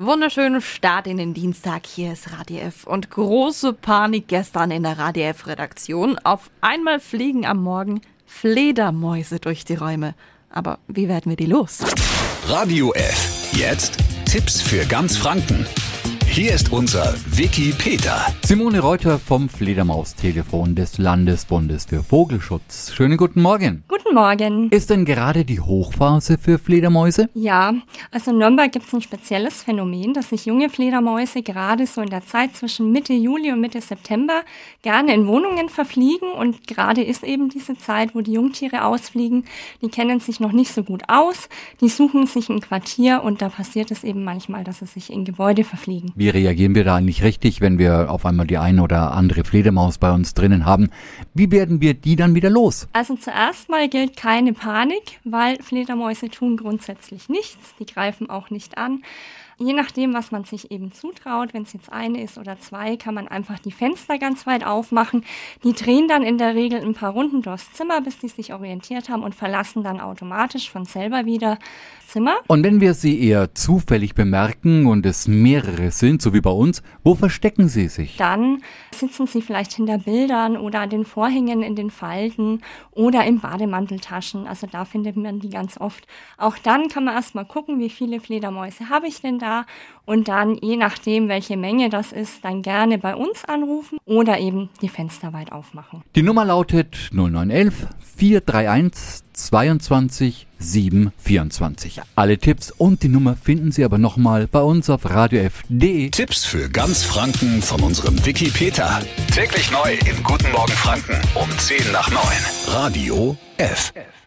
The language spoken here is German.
Wunderschönen Start in den Dienstag. Hier ist Radio F. Und große Panik gestern in der Radio F-Redaktion. Auf einmal fliegen am Morgen Fledermäuse durch die Räume. Aber wie werden wir die los? Radio F. Jetzt Tipps für ganz Franken. Hier ist unser Wiki Peter. Simone Reuter vom Fledermaustelefon des Landesbundes für Vogelschutz. Schönen guten Morgen. Guten Morgen. Ist denn gerade die Hochphase für Fledermäuse? Ja, also in Nürnberg gibt es ein spezielles Phänomen, dass sich junge Fledermäuse gerade so in der Zeit zwischen Mitte Juli und Mitte September gerne in Wohnungen verfliegen und gerade ist eben diese Zeit, wo die Jungtiere ausfliegen. Die kennen sich noch nicht so gut aus, die suchen sich ein Quartier und da passiert es eben manchmal, dass sie sich in Gebäude verfliegen. Wie reagieren wir da eigentlich richtig, wenn wir auf einmal die eine oder andere Fledermaus bei uns drinnen haben? Wie werden wir die dann wieder los? Also zuerst mal gilt keine Panik, weil Fledermäuse tun grundsätzlich nichts, die greifen auch nicht an. Je nachdem, was man sich eben zutraut, wenn es jetzt eine ist oder zwei, kann man einfach die Fenster ganz weit aufmachen. Die drehen dann in der Regel ein paar Runden durchs Zimmer, bis die sich orientiert haben und verlassen dann automatisch von selber wieder das Zimmer. Und wenn wir sie eher zufällig bemerken und es mehrere sind, so wie bei uns, wo verstecken sie sich? Dann sitzen sie vielleicht hinter Bildern oder an den Vorhängen in den Falten oder in Bademanteltaschen. Also da findet man die ganz oft. Auch dann kann man erstmal gucken, wie viele Fledermäuse habe ich denn da da und dann, je nachdem, welche Menge das ist, dann gerne bei uns anrufen oder eben die Fenster weit aufmachen. Die Nummer lautet 0911 431 22 724. Alle Tipps und die Nummer finden Sie aber nochmal bei uns auf radiof.de. Tipps für ganz Franken von unserem Wiki Peter. Täglich neu im Guten Morgen Franken um 10 nach 9. Radio F. F.